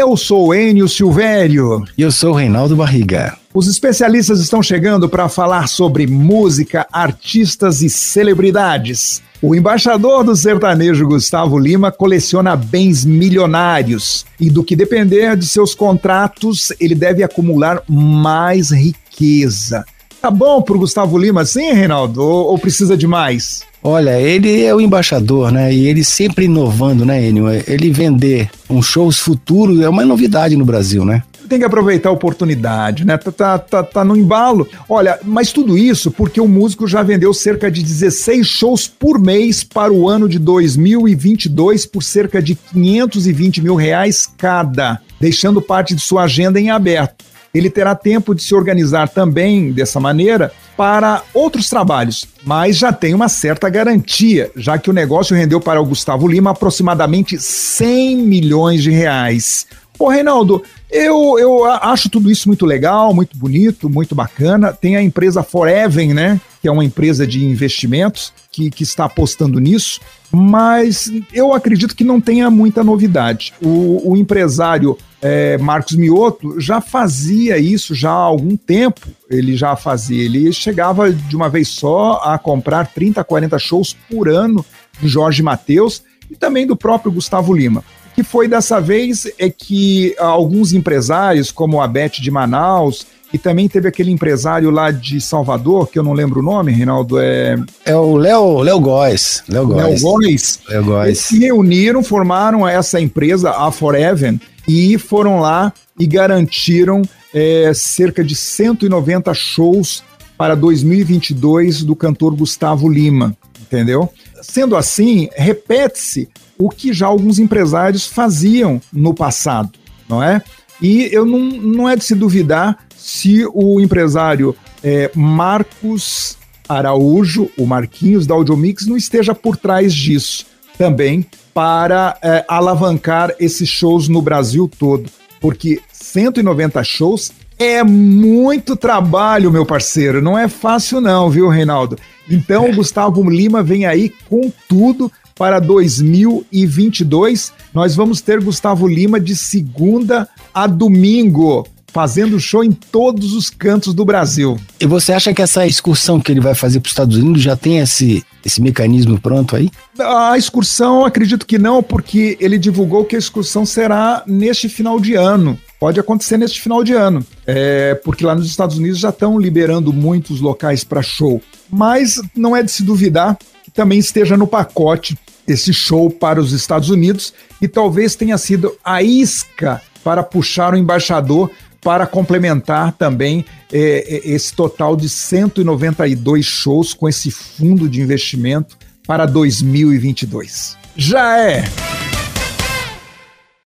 Eu sou Enio Silvério. E eu sou Reinaldo Barriga. Os especialistas estão chegando para falar sobre música, artistas e celebridades. O embaixador do sertanejo Gustavo Lima coleciona bens milionários e, do que depender de seus contratos, ele deve acumular mais riqueza. Tá bom pro Gustavo Lima sim, Reinaldo? Ou, ou, precisa de mais? Olha, ele é o embaixador, né? E ele sempre inovando, né, Enio? Ele vender um shows futuro é uma novidade no Brasil, né? Tem que aproveitar a oportunidade, né? Tá, tá, tá, tá no embalo. Olha, mas tudo isso porque o músico já vendeu cerca de 16 shows por mês para o ano de 2022 por cerca de 520 mil reais cada, deixando parte de sua agenda em aberto ele terá tempo de se organizar também dessa maneira para outros trabalhos, mas já tem uma certa garantia, já que o negócio rendeu para o Gustavo Lima aproximadamente 100 milhões de reais. Ô, Reinaldo, eu, eu acho tudo isso muito legal, muito bonito, muito bacana. Tem a empresa Forever, né? Que é uma empresa de investimentos que, que está apostando nisso, mas eu acredito que não tenha muita novidade. O, o empresário é, Marcos Mioto já fazia isso já há algum tempo. Ele já fazia, ele chegava de uma vez só a comprar 30, 40 shows por ano de Jorge Mateus e também do próprio Gustavo Lima. O que foi dessa vez é que alguns empresários, como a Beth de Manaus, e também teve aquele empresário lá de Salvador, que eu não lembro o nome, Reinaldo. É, é o Léo Léo Góes. Léo Góes. Léo Góes. Léo Góes. Eles se reuniram, formaram essa empresa, a Forever, e foram lá e garantiram é, cerca de 190 shows para 2022 do cantor Gustavo Lima, entendeu? Sendo assim, repete-se o que já alguns empresários faziam no passado, não é? E eu não, não é de se duvidar se o empresário é, Marcos Araújo, o Marquinhos da Audiomix, não esteja por trás disso também para é, alavancar esses shows no Brasil todo. Porque 190 shows é muito trabalho, meu parceiro. Não é fácil, não, viu, Reinaldo? Então, o Gustavo Lima vem aí com tudo para 2022. Nós vamos ter Gustavo Lima de segunda a domingo fazendo show em todos os cantos do Brasil. E você acha que essa excursão que ele vai fazer para os Estados Unidos já tem esse, esse mecanismo pronto aí? A excursão, acredito que não, porque ele divulgou que a excursão será neste final de ano. Pode acontecer neste final de ano, é, porque lá nos Estados Unidos já estão liberando muitos locais para show. Mas não é de se duvidar que também esteja no pacote esse show para os Estados Unidos e talvez tenha sido a isca para puxar o embaixador para complementar também é, esse total de 192 shows com esse fundo de investimento para 2022. Já é!